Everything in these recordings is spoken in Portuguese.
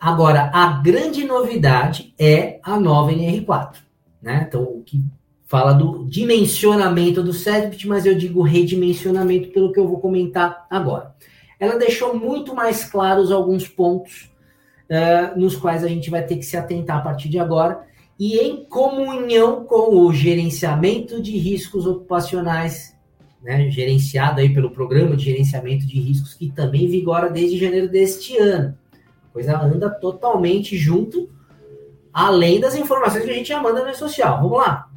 Agora, a grande novidade é a nova NR4, né? Então, o que fala do dimensionamento do SESBIT, mas eu digo redimensionamento pelo que eu vou comentar agora. Ela deixou muito mais claros alguns pontos uh, nos quais a gente vai ter que se atentar a partir de agora, e em comunhão com o gerenciamento de riscos ocupacionais, né, gerenciado aí pelo Programa de Gerenciamento de Riscos, que também vigora desde janeiro deste ano coisa anda totalmente junto, além das informações que a gente já manda no social. Vamos lá.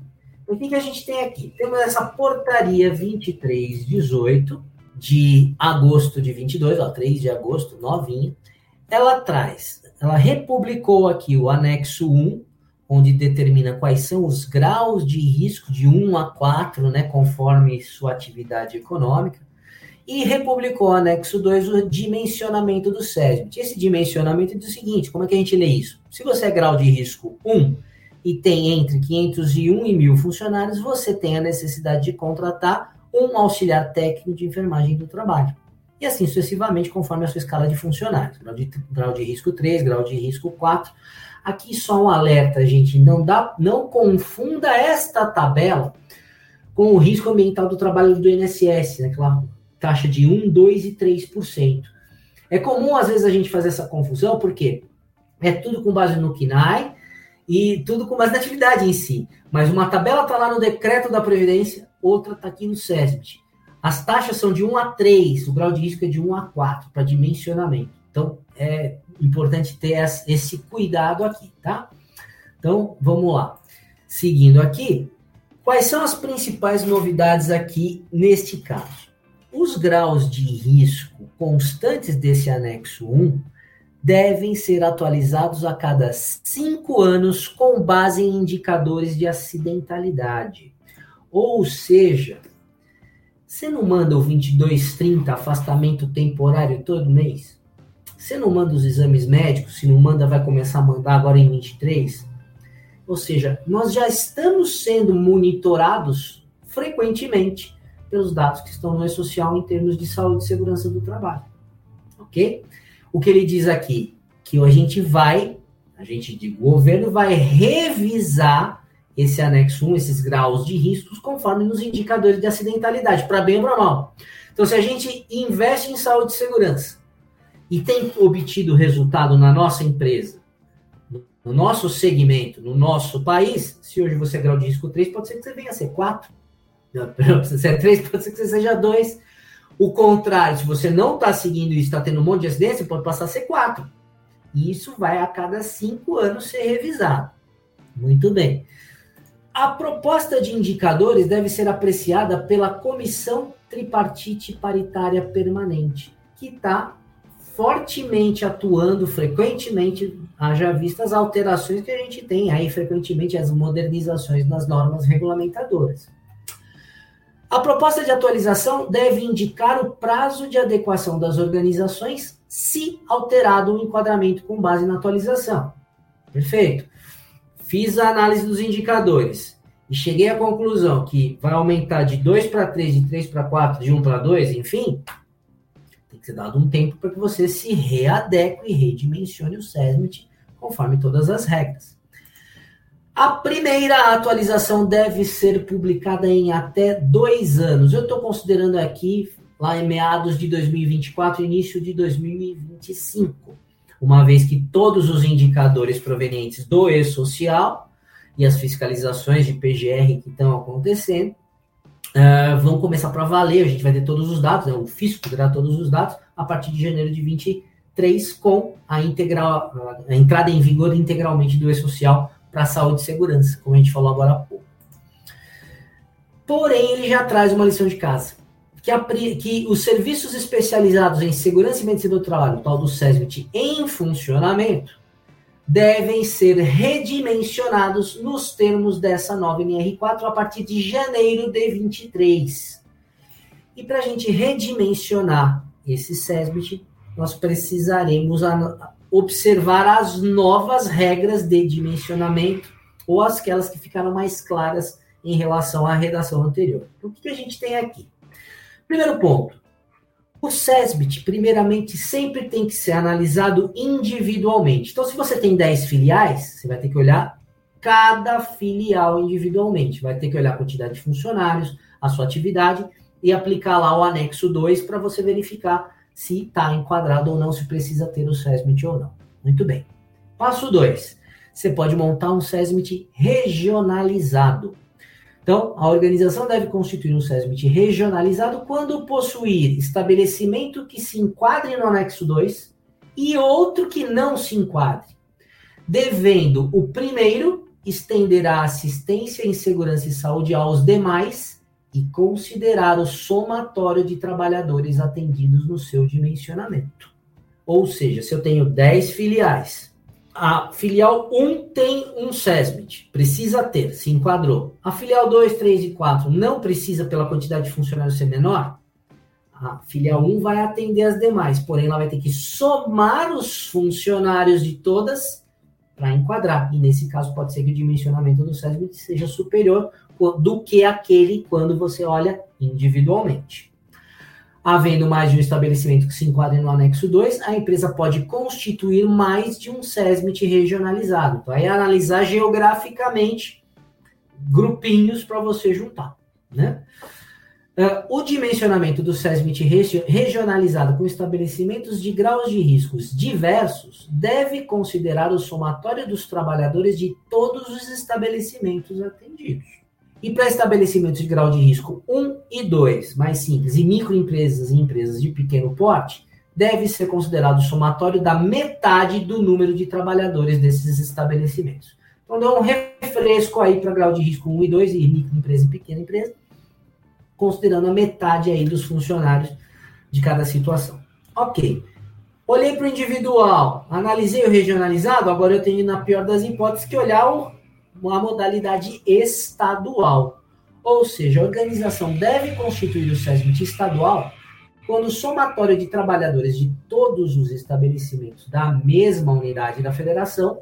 O que, que a gente tem aqui? Temos essa portaria 2318 de agosto de 22, ó, 3 de agosto, novinha. Ela traz, ela republicou aqui o anexo 1, onde determina quais são os graus de risco de 1 a 4, né, conforme sua atividade econômica e republicou o anexo 2 o dimensionamento do SESMIT. Esse dimensionamento diz o seguinte, como é que a gente lê isso? Se você é grau de risco 1 e tem entre 501 e 1.000 funcionários, você tem a necessidade de contratar um auxiliar técnico de enfermagem do trabalho. E assim sucessivamente, conforme a sua escala de funcionários. Grau de, grau de risco 3, grau de risco 4. Aqui só um alerta, gente, não, dá, não confunda esta tabela com o risco ambiental do trabalho do INSS, né, aquela taxa de 1, 2 e 3%. É comum, às vezes, a gente fazer essa confusão, porque é tudo com base no KINAI e tudo com base na atividade em si. Mas uma tabela está lá no decreto da Previdência, outra está aqui no SESBIT. As taxas são de 1 a 3, o grau de risco é de 1 a 4, para dimensionamento. Então, é importante ter esse cuidado aqui, tá? Então, vamos lá. Seguindo aqui, quais são as principais novidades aqui neste caso? Os graus de risco constantes desse anexo 1 devem ser atualizados a cada cinco anos com base em indicadores de acidentalidade. Ou seja, você não manda o 2230 afastamento temporário todo mês? Você não manda os exames médicos? Se não manda, vai começar a mandar agora em 23? Ou seja, nós já estamos sendo monitorados frequentemente pelos dados que estão no E-Social em termos de saúde e segurança do trabalho. Ok? O que ele diz aqui? Que a gente vai, a gente de governo vai revisar esse anexo 1, esses graus de riscos, conforme nos indicadores de acidentalidade, para bem ou para mal. Então, se a gente investe em saúde e segurança e tem obtido resultado na nossa empresa, no nosso segmento, no nosso país, se hoje você é grau de risco 3, pode ser que você venha a ser 4 se é três, pode ser que você seja dois. O contrário, se você não está seguindo isso, está tendo um monte de acidência, pode passar a ser quatro. E isso vai a cada cinco anos ser revisado. Muito bem. A proposta de indicadores deve ser apreciada pela Comissão Tripartite Paritária Permanente, que está fortemente atuando frequentemente, haja vista as alterações que a gente tem aí frequentemente, as modernizações nas normas regulamentadoras. A proposta de atualização deve indicar o prazo de adequação das organizações se alterado o enquadramento com base na atualização. Perfeito. Fiz a análise dos indicadores e cheguei à conclusão que vai aumentar de 2 para 3, de 3 para 4, de 1 para 2, enfim, tem que ser dado um tempo para que você se readeque e redimensione o SESMIT conforme todas as regras. A primeira atualização deve ser publicada em até dois anos. Eu estou considerando aqui lá em meados de 2024, início de 2025, uma vez que todos os indicadores provenientes do e-social e as fiscalizações de PGR que estão acontecendo uh, vão começar para valer. A gente vai ter todos os dados, né? o fisco terá todos os dados a partir de janeiro de 2023 com a, integral, a entrada em vigor integralmente do e-social para saúde e segurança, como a gente falou agora há pouco. Porém, ele já traz uma lição de casa. Que, a, que os serviços especializados em segurança e medicina do trabalho, tal do SESMIT, em funcionamento, devem ser redimensionados nos termos dessa nova NR4 a partir de janeiro de 23. E para a gente redimensionar esse SESMIT, nós precisaremos observar as novas regras de dimensionamento ou aquelas que ficaram mais claras em relação à redação anterior. Então, o que a gente tem aqui? Primeiro ponto. O SESBIT, primeiramente, sempre tem que ser analisado individualmente. Então, se você tem 10 filiais, você vai ter que olhar cada filial individualmente. Vai ter que olhar a quantidade de funcionários, a sua atividade e aplicar lá o anexo 2 para você verificar se está enquadrado ou não, se precisa ter o SESMIT ou não. Muito bem. Passo 2. Você pode montar um SESMIT regionalizado. Então, a organização deve constituir um SESMIT regionalizado quando possuir estabelecimento que se enquadre no anexo 2 e outro que não se enquadre, devendo o primeiro estender a assistência em segurança e saúde aos demais e considerar o somatório de trabalhadores atendidos no seu dimensionamento. Ou seja, se eu tenho 10 filiais a filial 1 tem um SESMIT, precisa ter, se enquadrou. A filial 2, 3 e 4 não precisa pela quantidade de funcionários ser menor. A filial 1 vai atender as demais, porém ela vai ter que somar os funcionários de todas para enquadrar. E nesse caso pode ser que o dimensionamento do SESMIT seja superior do que aquele quando você olha individualmente. Havendo mais de um estabelecimento que se enquadre no anexo 2, a empresa pode constituir mais de um SESMIT regionalizado. Então, aí é analisar geograficamente grupinhos para você juntar. Né? Uh, o dimensionamento do SESMIT regionalizado com estabelecimentos de graus de riscos diversos deve considerar o somatório dos trabalhadores de todos os estabelecimentos atendidos. E para estabelecimentos de grau de risco 1 e 2, mais simples, e microempresas e empresas de pequeno porte, deve ser considerado o somatório da metade do número de trabalhadores desses estabelecimentos. Então, dá um refresco aí para grau de risco 1 e 2, e microempresa e pequena empresa, considerando a metade aí dos funcionários de cada situação. Ok. Olhei para o individual, analisei o regionalizado, agora eu tenho, na pior das hipóteses, que olhar uma modalidade estadual. Ou seja, a organização deve constituir o SESMIT estadual quando o somatório de trabalhadores de todos os estabelecimentos da mesma unidade da federação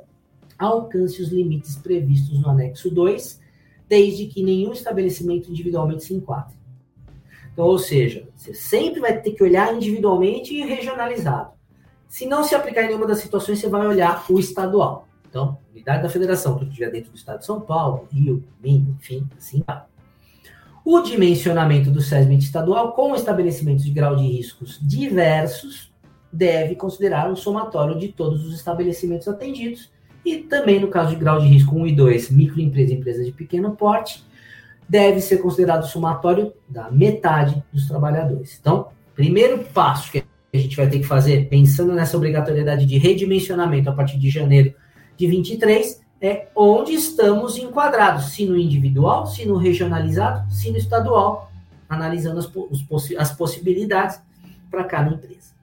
alcance os limites previstos no anexo 2, desde que nenhum estabelecimento individualmente se enquadre. Então, ou seja, você sempre vai ter que olhar individualmente e regionalizado. Se não se aplicar em nenhuma das situações, você vai olhar o estadual. Então, unidade da federação, tudo que estiver dentro do estado de São Paulo, Rio, Minas, enfim, assim vai. O dimensionamento do SESMIT estadual com estabelecimentos de grau de riscos diversos deve considerar um somatório de todos os estabelecimentos atendidos e também no caso de grau de risco 1 e 2, microempresa e empresa de pequeno porte, deve ser considerado somatório da metade dos trabalhadores. Então, primeiro passo que a gente vai ter que fazer, pensando nessa obrigatoriedade de redimensionamento a partir de janeiro de 23 é onde estamos enquadrados, se no individual, se no regionalizado, se no estadual, analisando as, as possibilidades para cada empresa.